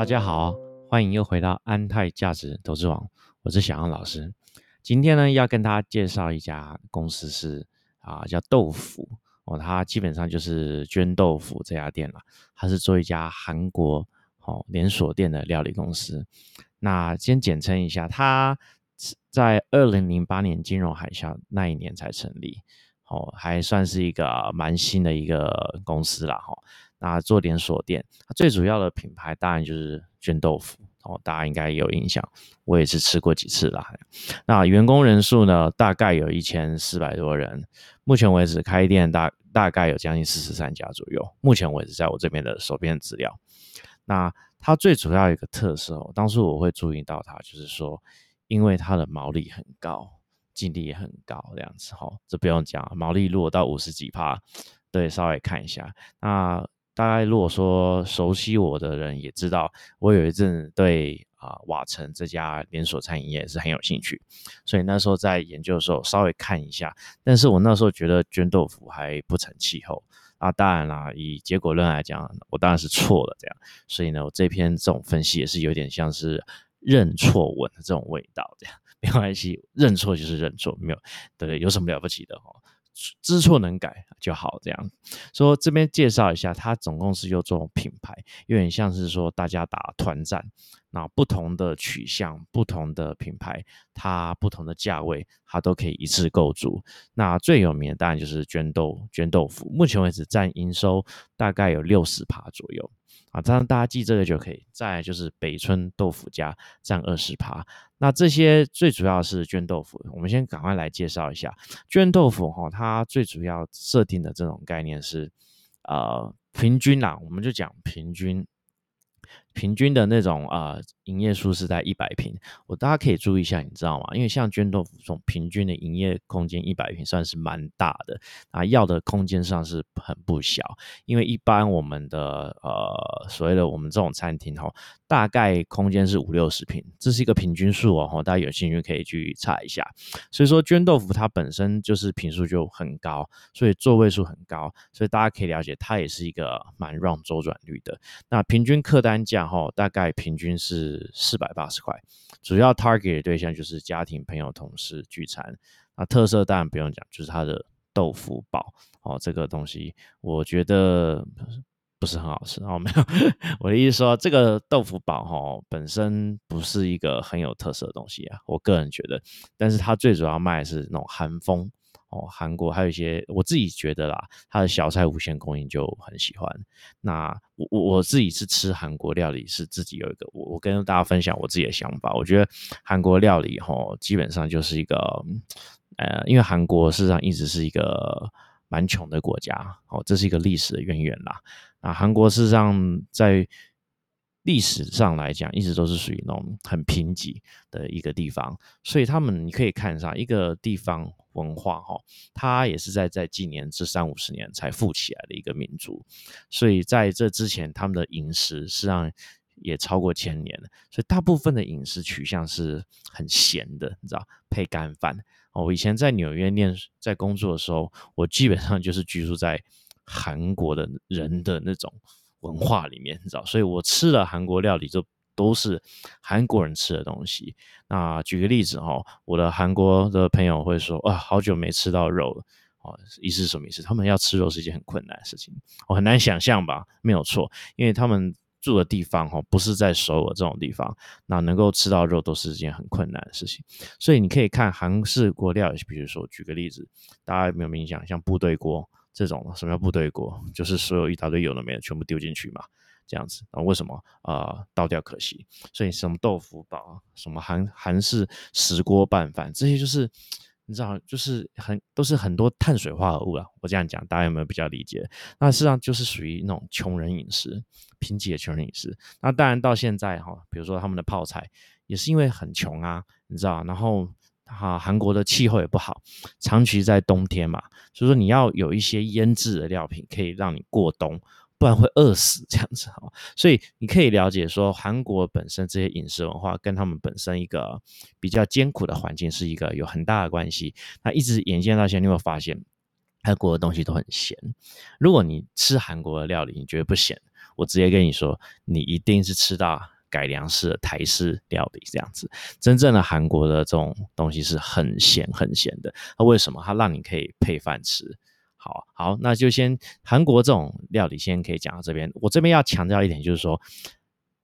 大家好，欢迎又回到安泰价值投资网，我是小杨老师。今天呢，要跟大家介绍一家公司是啊，叫豆腐哦，它基本上就是捐豆腐这家店了。它是做一家韩国哦连锁店的料理公司。那先简称一下，它在二零零八年金融海啸那一年才成立，哦，还算是一个蛮新的一个公司啦，哈。那做连锁店，它最主要的品牌当然就是卷豆腐哦，大家应该有印象，我也是吃过几次啦。那员工人数呢，大概有一千四百多人，目前为止开店大大概有将近四十三家左右。目前为止，在我这边的手边资料，那它最主要一个特色，当初我会注意到它，就是说，因为它的毛利很高，净利也很高，这样子哈，这不用讲，毛利如果到五十几趴，对，稍微看一下那。大概如果说熟悉我的人也知道，我有一阵对啊瓦城这家连锁餐饮业是很有兴趣，所以那时候在研究的时候稍微看一下，但是我那时候觉得捐豆腐还不成气候啊。当然啦，以结果论来讲，我当然是错了这样。所以呢，我这篇这种分析也是有点像是认错文的这种味道这样。没关系，认错就是认错，没有对，有什么了不起的哈。知错能改就好，这样说这边介绍一下，它总共是有这种品牌，有点像是说大家打团战，那不同的取向、不同的品牌，它不同的价位，它都可以一次购足。那最有名的当然就是捐豆捐豆腐，目前为止占营收大概有六十趴左右。啊，这样大家记这个就可以。再就是北村豆腐家占二十趴，那这些最主要是绢豆腐。我们先赶快来介绍一下绢豆腐哈，它最主要设定的这种概念是，呃，平均啦，我们就讲平均。平均的那种啊，营业数是在一百平，我大家可以注意一下，你知道吗？因为像捐豆腐这种平均的营业空间一百平，算是蛮大的啊，要的空间上是很不小。因为一般我们的呃所谓的我们这种餐厅哈，大概空间是五六十平，这是一个平均数哦，大家有兴趣可以去查一下。所以说捐豆腐它本身就是平数就很高，所以座位数很高，所以大家可以了解它也是一个蛮让周转率的。那平均客单价。然后大概平均是四百八十块，主要 target 对象就是家庭、朋友、同事聚餐。那特色当然不用讲，就是它的豆腐堡哦，这个东西我觉得不是很好吃哦。没有，我的意思说，这个豆腐堡哈本身不是一个很有特色的东西啊，我个人觉得。但是它最主要卖的是那种韩风。哦，韩国还有一些我自己觉得啦，它的小菜无限供应就很喜欢。那我我我自己是吃韩国料理，是自己有一个我我跟大家分享我自己的想法。我觉得韩国料理哈，基本上就是一个呃，因为韩国事实上一直是一个蛮穷的国家，哦，这是一个历史的渊源啦。啊，韩国事实上在历史上来讲，一直都是属于那种很贫瘠的一个地方，所以他们你可以看上一个地方。文化哈，它也是在在近年这三五十年才富起来的一个民族，所以在这之前，他们的饮食实际上也超过千年了。所以大部分的饮食取向是很咸的，你知道，配干饭。我以前在纽约念在工作的时候，我基本上就是居住在韩国的人的那种文化里面，你知道，所以我吃了韩国料理就。都是韩国人吃的东西。那举个例子哈，我的韩国的朋友会说：“啊，好久没吃到肉了。”哦，意思是什么意思？他们要吃肉是一件很困难的事情，我很难想象吧？没有错，因为他们住的地方哈，不是在首尔这种地方，那能够吃到肉都是一件很困难的事情。所以你可以看韩式锅料，比如说举个例子，大家有没有印象？像部队锅这种，什么叫部队锅？就是所有一大堆有的没的全部丢进去嘛。这样子啊？为什么啊？倒掉可惜，所以什么豆腐煲，什么韩韩式石锅拌饭，这些就是你知道，就是很都是很多碳水化合物啊。我这样讲，大家有没有比较理解？那事实上就是属于那种穷人饮食，贫瘠的穷人饮食。那当然到现在哈，比如说他们的泡菜，也是因为很穷啊，你知道？然后哈，韩国的气候也不好，长期在冬天嘛，所以说你要有一些腌制的料品，可以让你过冬。不然会饿死 这样子哈，所以你可以了解说，韩国本身这些饮食文化跟他们本身一个比较艰苦的环境是一个有很大的关系。那一直演进到现在，你有发现韩国的东西都很咸。如果你吃韩国的料理，你觉得不咸，我直接跟你说，你一定是吃到改良式的台式料理这样子。真正的韩国的这种东西是很咸很咸的，那为什么？它让你可以配饭吃。好好，那就先韩国这种料理先可以讲到这边。我这边要强调一点，就是说，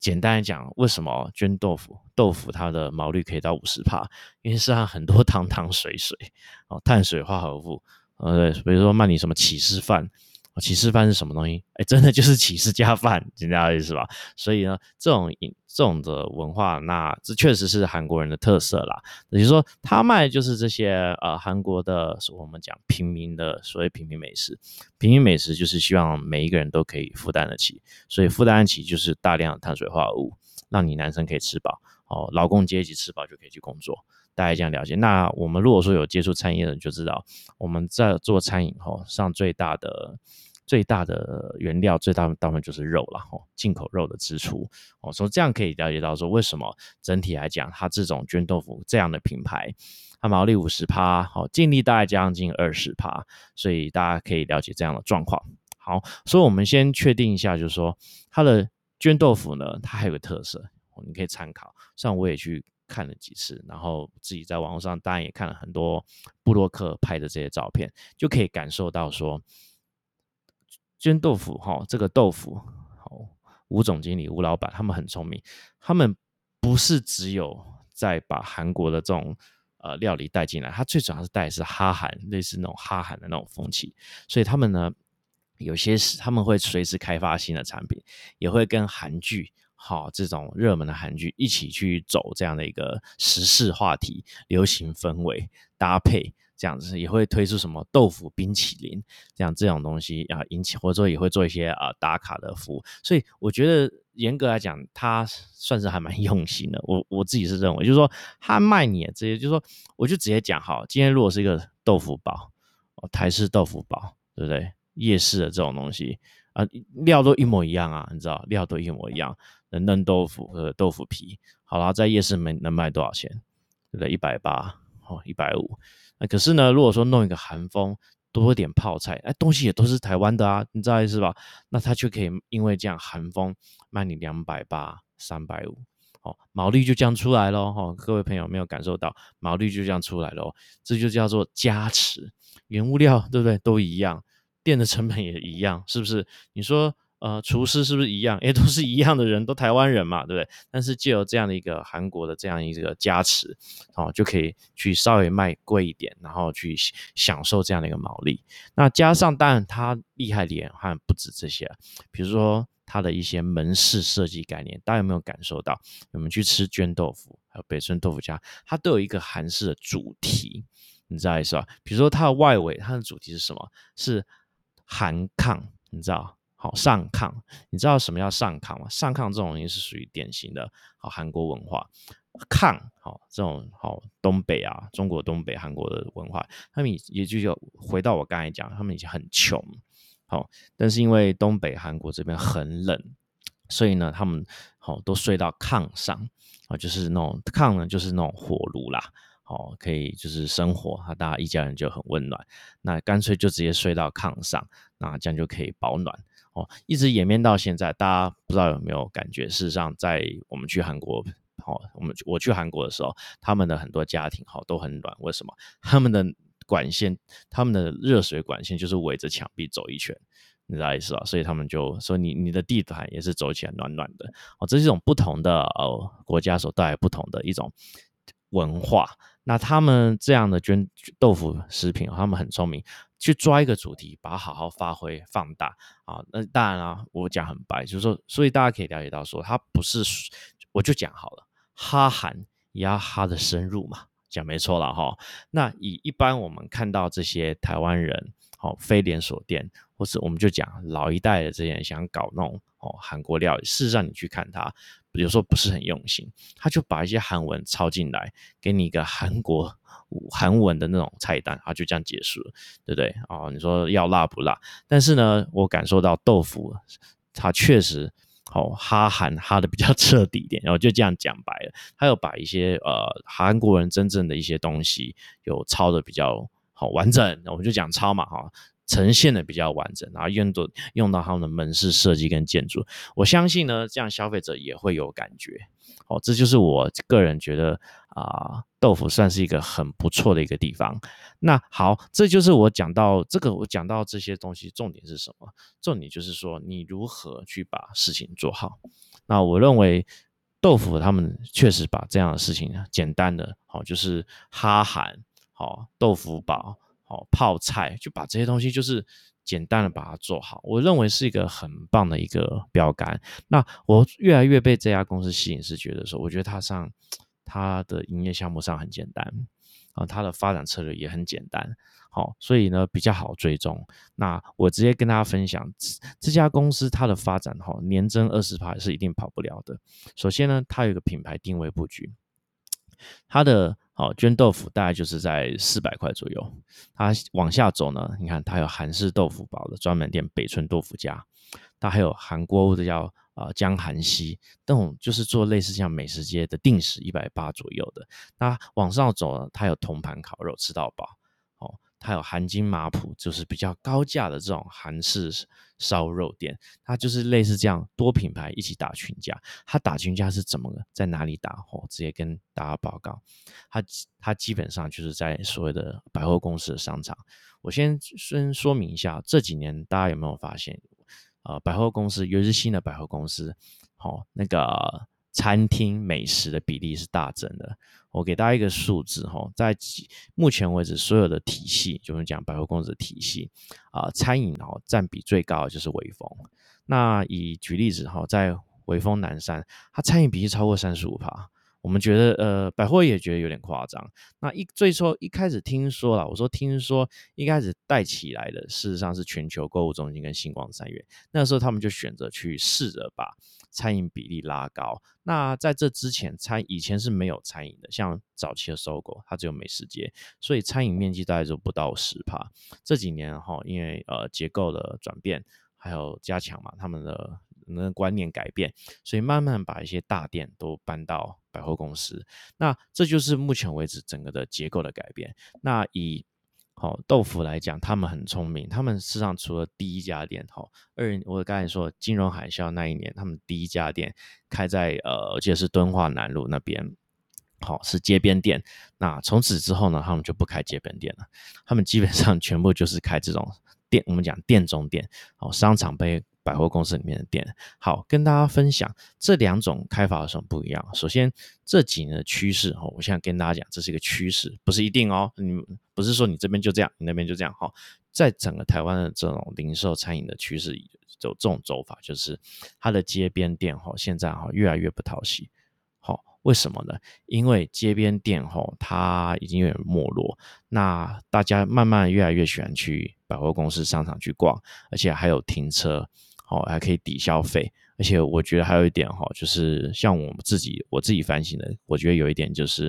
简单来讲，为什么绢豆腐豆腐它的毛率可以到五十帕？因为是它很多汤汤水水哦，碳水化合物，呃，比如说卖你什么起司饭。起司饭是什么东西？哎，真的就是起司加饭，知道意思吧？所以呢，这种这种的文化，那这确实是韩国人的特色啦。也就是说，他卖就是这些呃韩国的，我们讲平民的所谓平民美食。平民美食就是希望每一个人都可以负担得起，所以负担得起就是大量碳水化合物，让你男生可以吃饱哦，劳工阶级吃饱就可以去工作。大家这样了解。那我们如果说有接触餐饮的人就知道，我们在做餐饮后上最大的最大的原料，最大的当然就是肉了吼，进口肉的支出哦。所以这样可以了解到说，为什么整体来讲，它这种绢豆腐这样的品牌，它毛利五十趴，好净利大概将近二十趴，所以大家可以了解这样的状况。好，所以我们先确定一下，就是说它的绢豆腐呢，它还有个特色，你可以参考。像我也去。看了几次，然后自己在网络上当然也看了很多布洛克拍的这些照片，就可以感受到说，煎豆腐哈，这个豆腐，吴总经理吴老板他们很聪明，他们不是只有在把韩国的这种呃料理带进来，他最主要是带的是哈韩，类似那种哈韩的那种风气，所以他们呢，有些是他们会随时开发新的产品，也会跟韩剧。好，这种热门的韩剧一起去走这样的一个时事话题、流行氛围搭配，这样子也会推出什么豆腐冰淇淋这样这种东西啊，引起或者说也会做一些啊打卡的服务。所以我觉得严格来讲，他算是还蛮用心的。我我自己是认为，就是说他卖你这些，就是说我就直接讲好，今天如果是一个豆腐包哦，台式豆腐包，对不对？夜市的这种东西啊，料都一模一样啊，你知道，料都一模一样。能嫩豆腐和豆腐皮，好啦，在夜市能能卖多少钱？对不对？一百八哦，一百五。那可是呢，如果说弄一个韩风，多点泡菜，哎，东西也都是台湾的啊，你知道意思吧？那他就可以因为这样韩风卖你两百八、三百五，哦，毛利就这样出来喽。哈，各位朋友没有感受到毛利就这样出来喽？这就叫做加持，原物料对不对？都一样，店的成本也一样，是不是？你说？呃，厨师是不是一样？也都是一样的人，都台湾人嘛，对不对？但是借由这样的一个韩国的这样一个加持，哦，就可以去稍微卖贵一点，然后去享受这样的一个毛利。那加上当然它厉害点还不止这些，比如说它的一些门市设计概念，大家有没有感受到？我们去吃绢豆腐，还有北村豆腐家，它都有一个韩式的主题，你知道意思吧？比如说它的外围，它的主题是什么？是韩抗，你知道？好上炕，你知道什么叫上炕吗？上炕这种东西是属于典型的好韩国文化。炕好这种好东北啊，中国东北韩国的文化，他们也就就回到我刚才讲，他们已经很穷，好，但是因为东北韩国这边很冷，所以呢，他们好都睡到炕上啊，就是那种炕呢，就是那种火炉啦，哦可以就是生活，啊，大家一家人就很温暖，那干脆就直接睡到炕上，那这样就可以保暖。哦，一直演变到现在，大家不知道有没有感觉？事实上，在我们去韩国，好，我们我去韩国的时候，他们的很多家庭，好，都很暖。为什么？他们的管线，他们的热水管线就是围着墙壁走一圈，你知道意思吧？所以他们就说，你你的地毯也是走起来暖暖的。哦，这是一种不同的呃国家所带来不同的一种文化。那他们这样的捐豆腐食品，他们很聪明。去抓一个主题，把它好好发挥放大啊！那当然了，我讲很白，就是说，所以大家可以了解到，说它不是，我就讲好了，哈韩也要哈的深入嘛，讲没错了哈。那以一般我们看到这些台湾人，好非连锁店，或是我们就讲老一代的这些人想搞那种哦韩国料理，事实上你去看他，有时候不是很用心，他就把一些韩文抄进来，给你一个韩国。韩文的那种菜单啊，就这样结束了，对不对？哦，你说要辣不辣？但是呢，我感受到豆腐它确实哦哈韩哈的比较 彻底一点，然后就这样讲白了，他有把一些呃韩国人真正的一些东西有抄的比较好完整，我们就讲抄嘛哈。呈现的比较完整，然后用到用到他们的门市设计跟建筑。我相信呢，这样消费者也会有感觉。哦，这就是我个人觉得啊，豆腐算是一个很不错的一个地方。那好，这就是我讲到这个，我讲到这些东西，重点是什么？重点就是说你如何去把事情做好。那我认为豆腐他们确实把这样的事情简单的，好，就是哈韩，好豆腐煲，哦泡菜，就把这些东西就是。简单的把它做好，我认为是一个很棒的一个标杆。那我越来越被这家公司吸引，是觉得说，我觉得它上它的营业项目上很简单啊，它的发展策略也很简单，好，所以呢比较好追踪。那我直接跟大家分享，这家公司它的发展哈，年增二十趴是一定跑不了的。首先呢，它有一个品牌定位布局，它的。哦，绢豆腐大概就是在四百块左右。它往下走呢，你看它有韩式豆腐堡的专门店北村豆腐家，它还有韩国的叫呃江韩西，这种就是做类似像美食街的定时一百八左右的。那往上走呢，它有铜盘烤肉吃到饱。它有韩金马普，就是比较高价的这种韩式烧肉店，它就是类似这样多品牌一起打群架。它打群架是怎么在哪里打？哦，直接跟大家报告，它它基本上就是在所谓的百货公司的商场。我先先说明一下，这几年大家有没有发现，呃，百货公司，尤其是新的百货公司，好那个。餐厅美食的比例是大增的。我给大家一个数字哈，在目前为止，所有的体系，就是讲百货公司的体系啊，餐饮哈占比最高的就是微风。那以举例子哈，在微风南山，它餐饮比例超过三十五趴。我们觉得，呃，百货也觉得有点夸张。那一最初一开始听说了，我说听说一开始带起来的，事实上是全球购物中心跟星光三月。那时候他们就选择去试着把餐饮比例拉高。那在这之前，餐以前是没有餐饮的，像早期的搜狗，它只有美食街，所以餐饮面积大概就不到十帕。这几年哈，因为呃结构的转变还有加强嘛，他们的。那观念改变，所以慢慢把一些大店都搬到百货公司。那这就是目前为止整个的结构的改变。那以好豆腐来讲，他们很聪明。他们事实上除了第一家店，好，二我刚才说金融海啸那一年，他们第一家店开在呃，而且是敦化南路那边，好是街边店。那从此之后呢，他们就不开街边店了，他们基本上全部就是开这种店，我们讲店中店，哦，商场被。百货公司里面的店，好跟大家分享这两种开法有什么不一样。首先，这几年的趋势哈，我现在跟大家讲，这是一个趋势，不是一定哦。你不是说你这边就这样，你那边就这样哈。在整个台湾的这种零售餐饮的趋势，走这种走法，就是它的街边店哈，现在哈越来越不讨喜。好，为什么呢？因为街边店哈，它已经有点没落，那大家慢慢越来越喜欢去百货公司、商场去逛，而且还有停车。哦，还可以抵消费，而且我觉得还有一点哈，就是像我们自己我自己反省的，我觉得有一点就是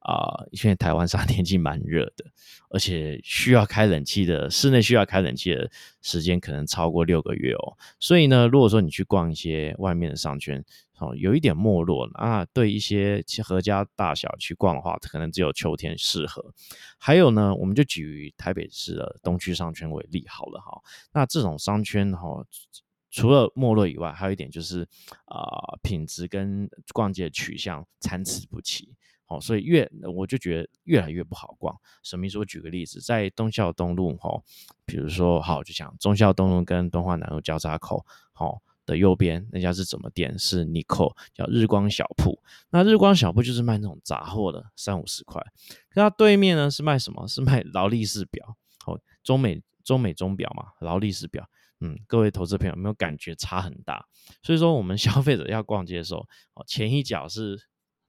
啊，现在台湾上天气蛮热的，而且需要开冷气的室内需要开冷气的时间可能超过六个月哦。所以呢，如果说你去逛一些外面的商圈，哦，有一点没落啊，对一些合家大小去逛的话，可能只有秋天适合。还有呢，我们就举台北市的东区商圈为例好了哈，那这种商圈哈。除了没落以外，还有一点就是，啊，品质跟逛街取向参差不齐，哦，所以越我就觉得越来越不好逛。什么意思？我举个例子，在东校东路，哈，比如说，好，就讲中校东路跟东华南路交叉口，好的右边那家是怎么店？是 Nico，叫日光小铺。那日光小铺就是卖那种杂货的，三五十块。可它对面呢是卖什么？是卖劳力士表，好，中美中美钟表嘛，劳力士表。嗯，各位投资朋友有没有感觉差很大？所以说，我们 消费者要逛街的时候，哦，前一脚是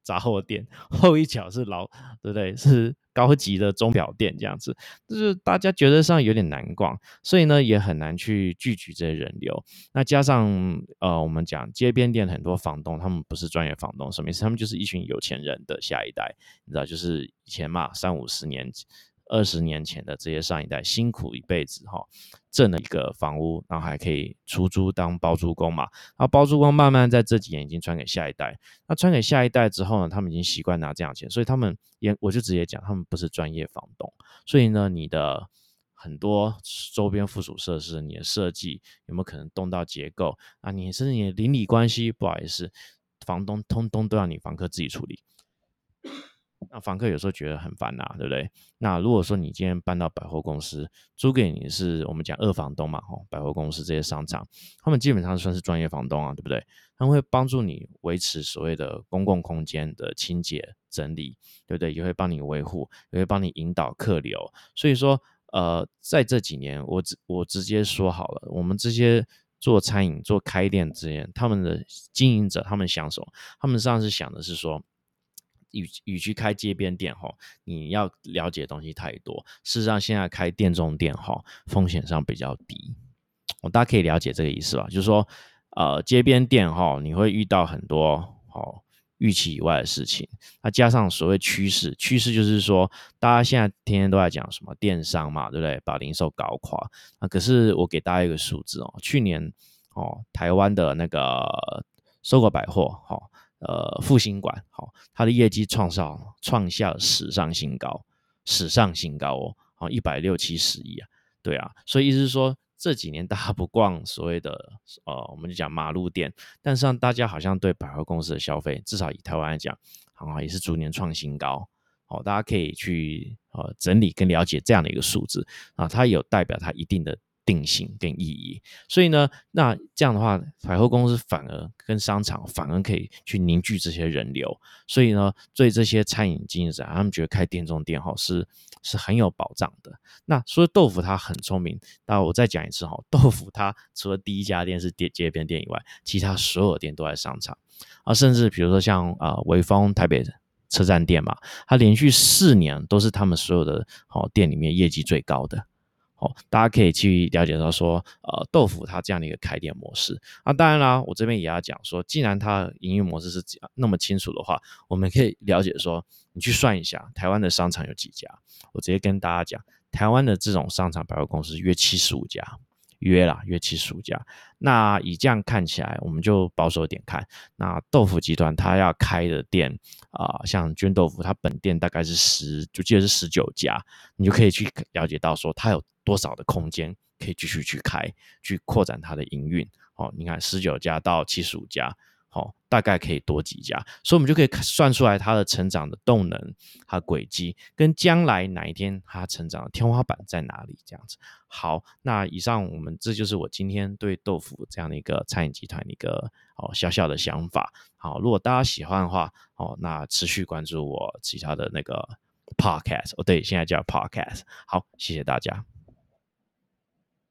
杂货店，后一脚是老，对不对？是高级的钟表店这样子，就是大家觉得上有点难逛，所以呢，也很难去聚集这些人流。那加上呃，我们讲街边店很多房东，他们不是专业房东，什么意思？他们就是一群有钱人的下一代，你知道，就是以前嘛，三五十年。二十年前的这些上一代辛苦一辈子哈，挣了一个房屋，然后还可以出租当包租公嘛。然后包租公慢慢在这几年已经传给下一代。那传给下一代之后呢，他们已经习惯拿这样钱，所以他们也我就直接讲，他们不是专业房东。所以呢，你的很多周边附属设施，你的设计有没有可能动到结构啊？你甚至你的邻里关系，不好意思，房东通通都要你房客自己处理。那房客有时候觉得很烦呐，对不对？那如果说你今天搬到百货公司，租给你是我们讲二房东嘛，吼，百货公司这些商场，他们基本上算是专业房东啊，对不对？他们会帮助你维持所谓的公共空间的清洁整理，对不对？也会帮你维护，也会帮你引导客流。所以说，呃，在这几年，我直我直接说好了，我们这些做餐饮、做开店这些，他们的经营者，他们想什么？他们上次想的是说。与与其开街边店哈，你要了解的东西太多。事实上，现在开店中店哈，风险上比较低。我大家可以了解这个意思吧？就是说，呃，街边店哈，你会遇到很多好预期以外的事情。那加上所谓趋势，趋势就是说，大家现在天天都在讲什么电商嘛，对不对？把零售搞垮。啊，可是我给大家一个数字哦，去年哦，台湾的那个收购百货哈。呃，复兴馆好，它的业绩创造创下史上新高，史上新高哦，好一百六七十亿啊，对啊，所以意思是说这几年大家不逛所谓的呃，我们就讲马路店，但是让大家好像对百货公司的消费，至少以台湾来讲，啊也是逐年创新高，好，大家可以去呃整理跟了解这样的一个数字啊，它有代表它一定的。定性跟意义，所以呢，那这样的话，百货公司反而跟商场反而可以去凝聚这些人流，所以呢，对这些餐饮经营者，他们觉得开店中店哈是是很有保障的。那所以豆腐它很聪明，那我再讲一次哈，豆腐它除了第一家店是街街边店以外，其他所有店都在商场啊，甚至比如说像啊威风台北车站店嘛，它连续四年都是他们所有的好店里面业绩最高的。哦，大家可以去了解到说，呃，豆腐它这样的一个开店模式。那当然啦，我这边也要讲说，既然它营运模式是那么清楚的话，我们可以了解说，你去算一下，台湾的商场有几家？我直接跟大家讲，台湾的这种商场百货公司约七十五家。约啦，约七十五家。那以这样看起来，我们就保守点看。那豆腐集团它要开的店啊，像君豆腐，它本店大概是十，就记得是十九家，你就可以去了解到说它有多少的空间可以继续去开，去扩展它的营运。哦，你看十九家到七十五家。好，大概可以多几家，所以我们就可以算出来它的成长的动能、它轨迹，跟将来哪一天它成长的天花板在哪里？这样子。好，那以上我们这就是我今天对豆腐这样的一个餐饮集团一个哦小小的想法。好，如果大家喜欢的话，哦，那持续关注我其他的那个 podcast。哦，对，现在叫 podcast。好，谢谢大家。